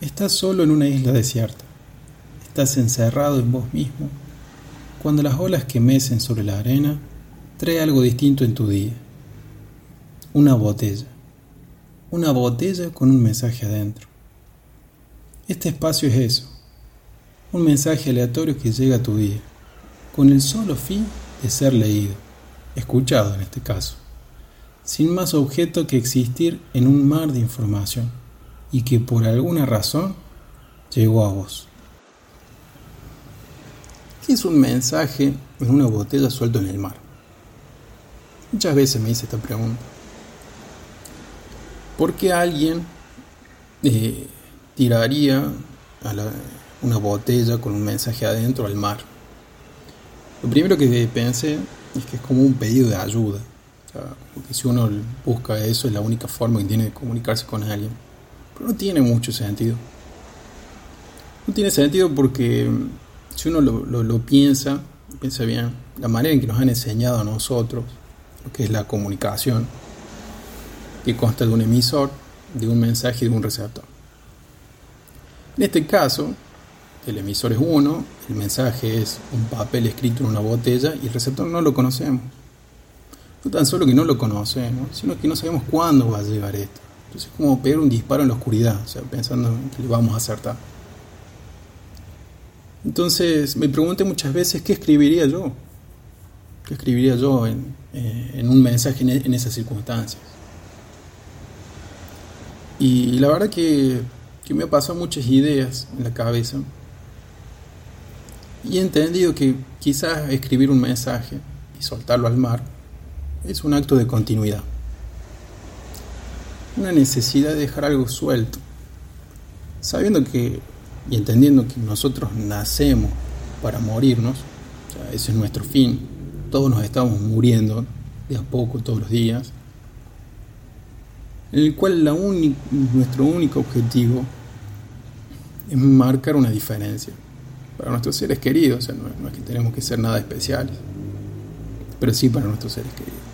Estás solo en una isla desierta. Estás encerrado en vos mismo. Cuando las olas que mecen sobre la arena trae algo distinto en tu día. Una botella. Una botella con un mensaje adentro. Este espacio es eso. Un mensaje aleatorio que llega a tu día, con el solo fin de ser leído, escuchado en este caso, sin más objeto que existir en un mar de información y que por alguna razón llegó a vos. ¿Qué es un mensaje en una botella suelto en el mar? Muchas veces me hice esta pregunta. ¿Por qué alguien eh, tiraría una botella con un mensaje adentro al mar? Lo primero que pensé es que es como un pedido de ayuda. porque si uno busca eso es la única forma que tiene de comunicarse con alguien no tiene mucho sentido. No tiene sentido porque mm, si uno lo, piensa, piensa bien, la manera en que nos han enseñado a nosotros, lo que es la comunicación, que consta de un emisor, de un mensaje y de un receptor. En este caso, el emisor es uno, el mensaje es un papel escrito en una botella y el receptor no lo conocemos. No tan solo que no lo conocemos, sino que no sabemos cuándo va a llegar esto. Entonces es como pegar un disparo en la oscuridad, o sea, pensando que le vamos a acertar. Entonces me pregunté muchas veces qué escribiría yo, qué escribiría yo en, eh, un mensaje en, en, esas circunstancias. Y la verdad que, me ha muchas ideas en la cabeza y he entendido que quizás escribir un mensaje y soltarlo al mar es un acto de continuidad una necesidad de dejar algo suelto, sabiendo que y entendiendo que nosotros nacemos para morirnos, ese es nuestro fin, todos nos estamos muriendo de a poco todos los días, en el cual nuestro único objetivo es marcar una diferencia para nuestros seres queridos, no es que tenemos que ser nada especiales, pero sí para nuestros seres queridos.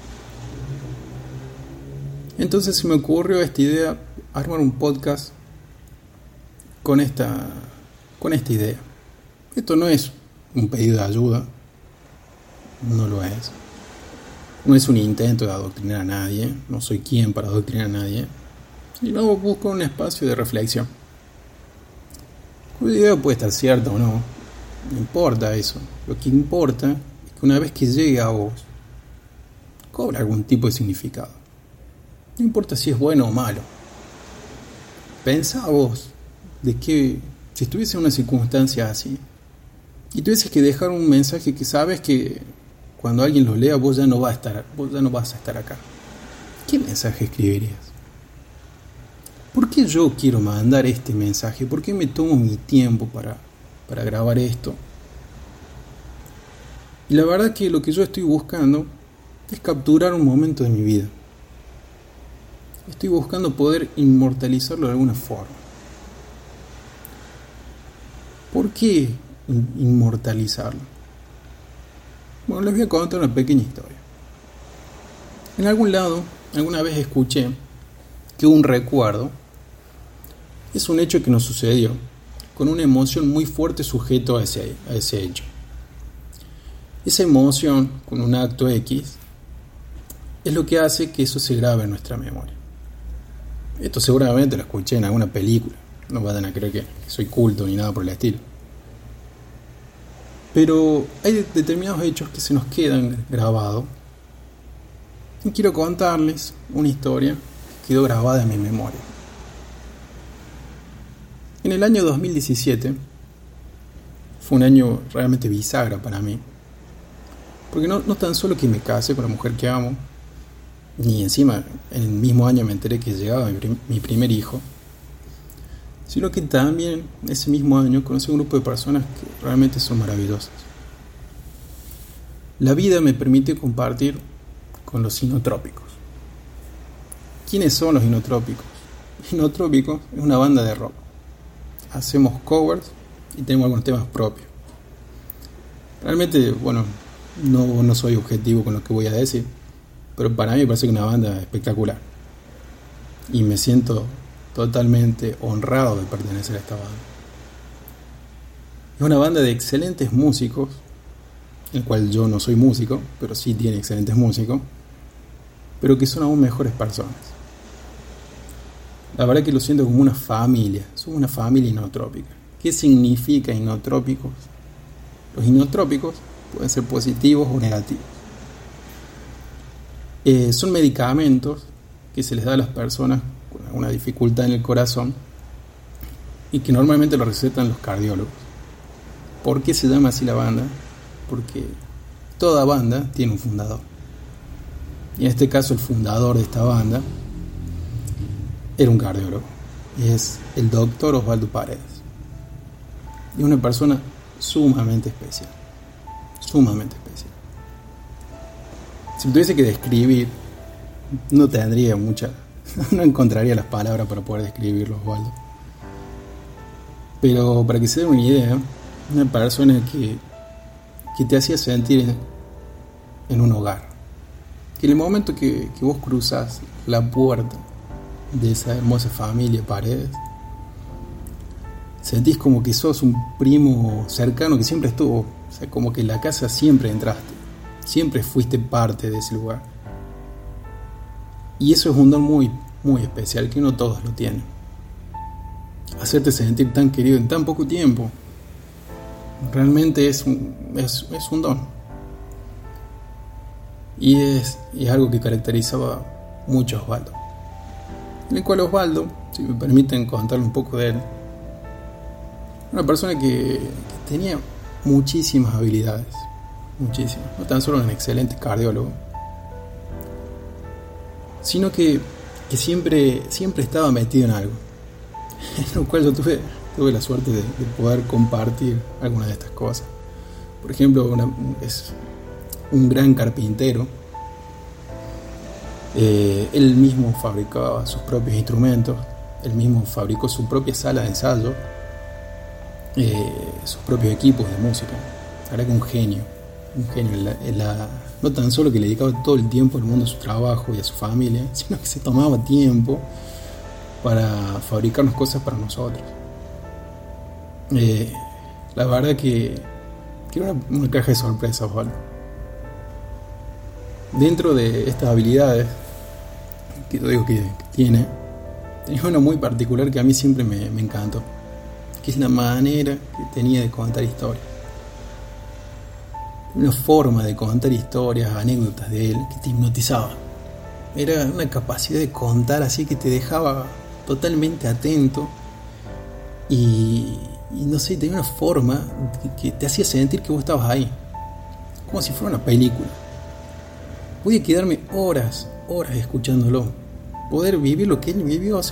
Entonces se me ocurrió esta idea, armar un podcast con esta, con esta idea. Esto no es un pedido de ayuda, no lo es. No es un intento de adoctrinar a nadie, no soy quien para adoctrinar a nadie, sino busco un espacio de reflexión. La idea puede estar cierta o no, no importa eso. Lo que importa es que una vez que llegue a vos, cobra algún tipo de significado. No importa si es bueno o malo. Pensa vos de que si estuviese en una circunstancia así y tuvieses que dejar un mensaje que sabes que cuando alguien lo lea vos ya no vas a estar, vos ya no vas a estar acá. ¿Qué mensaje escribirías? ¿Por qué yo quiero mandar este mensaje? ¿Por qué me tomo mi tiempo para, para grabar esto? Y la verdad que lo que yo estoy buscando es capturar un momento de mi vida. Estoy buscando poder inmortalizarlo de alguna forma. ¿Por qué inmortalizarlo? Bueno, les voy a contar una pequeña historia. En algún lado, alguna vez escuché que un recuerdo es un hecho que nos sucedió, con una emoción muy fuerte sujeto a ese, a ese hecho. Esa emoción, con un acto X, es lo que hace que eso se grabe en nuestra memoria. Esto seguramente lo escuché en alguna película. No vayan a creer que soy culto ni nada por el estilo. Pero hay determinados hechos que se nos quedan grabados. Y quiero contarles una historia que quedó grabada en mi memoria. En el año 2017 fue un año realmente bisagra para mí. Porque no, no tan solo que me case con la mujer que amo, ni encima en el mismo año me enteré que llegaba mi, primer hijo, sino que también ese mismo año conocí un grupo de personas que realmente son maravillosas. La vida me permite compartir con los inotrópicos. ¿Quiénes son los inotrópicos? Inotrópicos es una banda de rock. Hacemos covers y tenemos algunos temas propios. Realmente, bueno, no, no soy objetivo con lo que voy a decir, pero para mí me parece que una banda espectacular. Y me siento totalmente honrado de pertenecer a esta banda. Es una banda de excelentes músicos, el cual yo no soy músico, pero sí tiene excelentes músicos, pero que son aún mejores personas. La verdad que lo siento como una familia, somos una familia inotrópica. ¿Qué significa inotrópicos? Los inotrópicos pueden ser positivos o negativos. Eh, son medicamentos que se les da a las personas con alguna dificultad en el corazón y que normalmente lo recetan los cardiólogos. ¿Por qué se llama así la banda? Porque toda banda tiene un fundador. Y en este caso el fundador de esta banda era un cardiólogo. Es el doctor Osvaldo Paredes. Y una persona sumamente especial. Sumamente especial. Si tuviese que describir, no tendría mucha, no encontraría las palabras para poder describirlo, Osvaldo. Pero para que se den una idea, una persona que, que te hacía sentir en, un hogar. Que en el momento que, que vos cruzas la puerta de esa hermosa familia Paredes, sentís como que sos un primo cercano que siempre estuvo, o sea, como que en la casa siempre entraste, siempre fuiste parte de ese lugar. Y eso es un don muy, muy especial que no todos lo tienen. Hacerte sentir tan querido en tan poco tiempo, realmente es un, es, un don. Y es, es algo que caracterizaba mucho a Osvaldo en el cual Osvaldo, si me permiten contarle un poco de él, una persona que, tenía muchísimas habilidades, muchísimas, no tan solo un excelente cardiólogo, sino que, siempre, siempre estaba metido en algo, en lo cual yo tuve, tuve la suerte de, poder compartir algunas de estas cosas. Por ejemplo, es un gran carpintero, eh, él mismo fabricaba sus propios instrumentos, él mismo fabricó su propia sala de ensayo, eh, sus propios equipos de música. Era que un genio, un genio. no tan solo que le dedicaba todo el tiempo al mundo a su trabajo y a su familia, sino que se tomaba tiempo para fabricarnos cosas para nosotros. Eh, la verdad que, que era una, caja de sorpresas, Juan. Dentro de estas habilidades que yo digo que, tiene, tenía una muy particular que a mí siempre me, encantó, que es la manera que tenía de contar historias. Una forma de contar historias, anécdotas de él, que te hipnotizaba. Era una capacidad de contar así que te dejaba totalmente atento y, no sé, tenía una forma que, te hacía sentir que vos estabas ahí, como si fuera una película. Podía quedarme horas horas escuchándolo, poder vivir lo que él vivió, o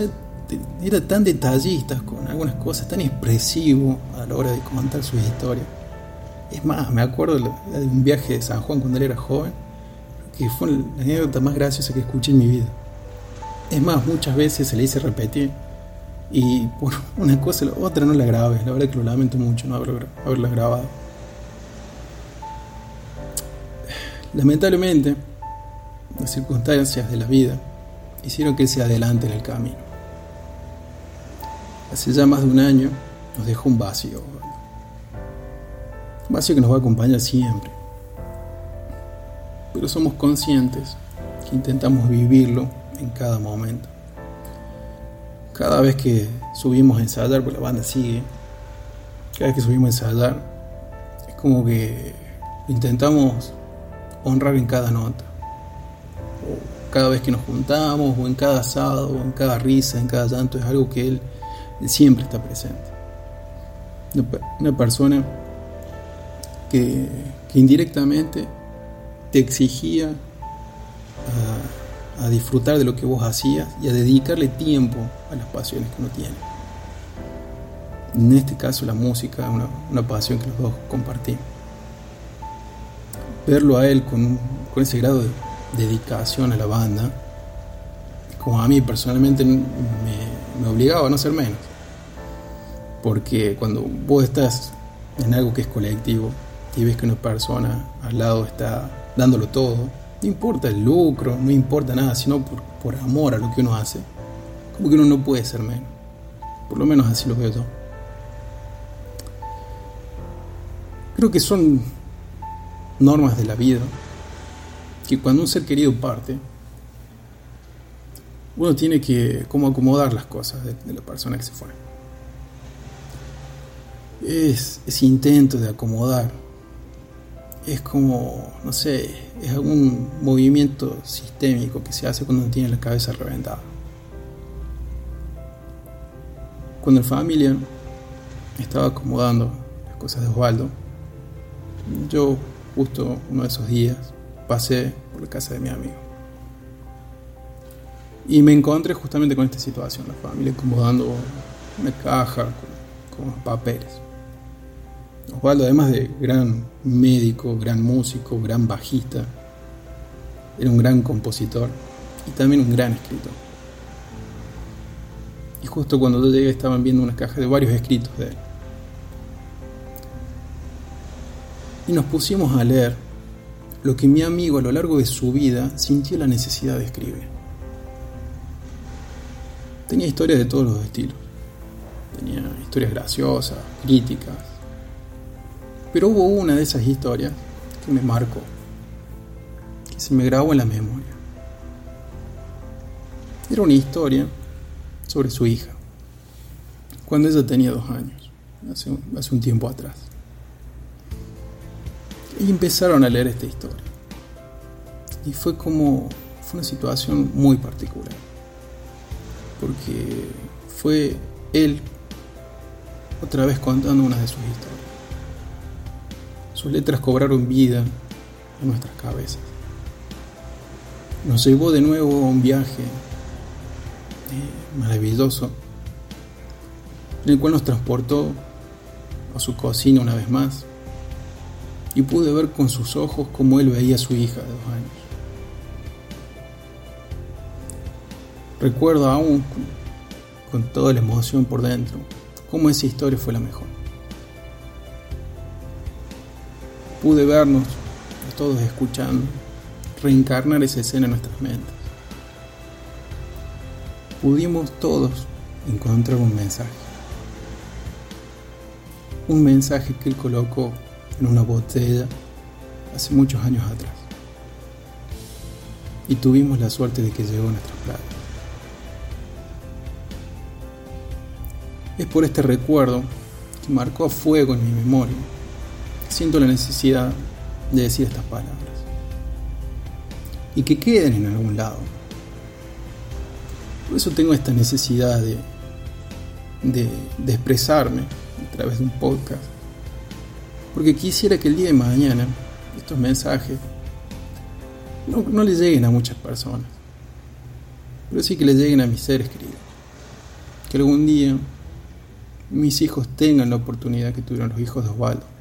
era tan detallista con algunas cosas, tan expresivo a la hora de contar sus historias. Es más, me acuerdo de un viaje de San Juan cuando él era joven, que fue la anécdota más graciosa que escuché en mi vida. Es más, muchas veces se le hice repetir y por una cosa la otra no la grabé. La verdad que lo lamento mucho no haberla grabado. Lamentablemente, las circunstancias de la vida hicieron que se adelante en el camino. Hace ya más de un año nos dejó un vacío, vacío que nos va a acompañar siempre. Pero somos conscientes que intentamos vivirlo en cada momento. Cada vez que subimos a ensayar, pues la banda sigue, cada vez que subimos a ensayar, es como que intentamos honrar en cada nota cada vez que nos juntamos, o en cada asado, o en cada risa, en cada llanto, es algo que Él, siempre está presente. Una, persona que, indirectamente te exigía a, disfrutar de lo que vos hacías y a dedicarle tiempo a las pasiones que uno tiene. En este caso la música es una, pasión que los dos compartimos. Verlo a él con, ese grado de, dedicación a la banda, como a mí personalmente me, obligaba a no ser menos. Porque cuando vos estás en algo que es colectivo y ves que una persona al lado está dándolo todo, no importa el lucro, no importa nada, sino por, por amor a lo que uno hace, Como que uno no puede ser menos. Por lo menos así lo veo yo. Creo que son normas de la vida que cuando un ser querido parte, uno tiene que como acomodar las cosas de, la persona que se fue. Es ese intento de acomodar. Es como, no sé, es algún movimiento sistémico que se hace cuando uno tiene la cabeza reventada. Cuando en familia estaba acomodando las cosas de Osvaldo, yo justo uno de esos días pasé por la casa de mi amigo. Y me encontré justamente con esta situación, la familia acomodando una caja con, con papeles. Osvaldo, además de gran médico, gran músico, gran bajista, era un gran compositor y también un gran escritor. Y justo cuando yo llegué estaban viendo una caja de varios escritos de él. Y nos pusimos a leer lo que mi amigo a lo largo de su vida sintió la necesidad de escribir. Tenía historias de todos los estilos. Tenía historias graciosas, críticas. Pero hubo una de esas historias que me marcó, que se me grabó en la memoria. Era una historia sobre su hija, cuando ella tenía dos años, hace un, tiempo atrás. Y empezaron a leer esta historia. Y fue como, fue una situación muy particular. Porque fue él otra vez contando una de sus historias. Sus letras cobraron vida en nuestras cabezas. Nos llevó de nuevo a un viaje eh, maravilloso en el cual nos transportó a su cocina una vez más y pude ver con sus ojos cómo él veía a su hija de dos años. Recuerdo aún con toda la emoción por dentro cómo esa historia fue la mejor. Pude vernos, todos escuchando, reencarnar esa escena en nuestras mentes. Pudimos todos encontrar un mensaje. Un mensaje que él colocó en una botella hace muchos años atrás. Y tuvimos la suerte de que llegó a nuestra playa. Es por este recuerdo que marcó a fuego en mi memoria siento la necesidad de decir estas palabras. Y que queden en algún lado. Por eso tengo esta necesidad de, de, expresarme a través de un podcast porque quisiera que el día de mañana estos mensajes no, no le lleguen a muchas personas, pero sí que le lleguen a mis seres queridos. Que algún día mis hijos tengan la oportunidad que tuvieron los hijos de Osvaldo.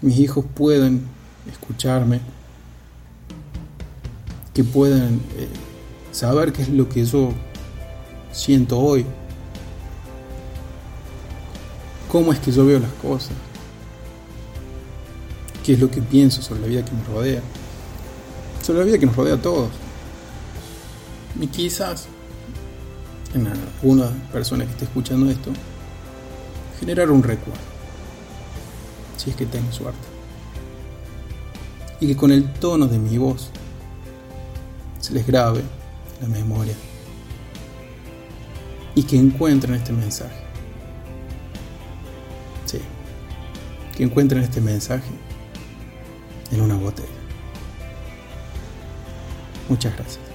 Mis hijos puedan escucharme, que puedan eh, saber qué es lo que yo siento hoy, cómo es que yo veo las cosas qué es lo que pienso sobre la vida que me rodea, sobre la vida que nos rodea a todos. Y quizás en alguna persona que esté escuchando esto, generar un recuerdo, es que tengo suerte. Y que con el tono de mi voz se les grabe la memoria y que encuentren este mensaje. Sí, que encuentren este mensaje en una botella. Muchas gracias.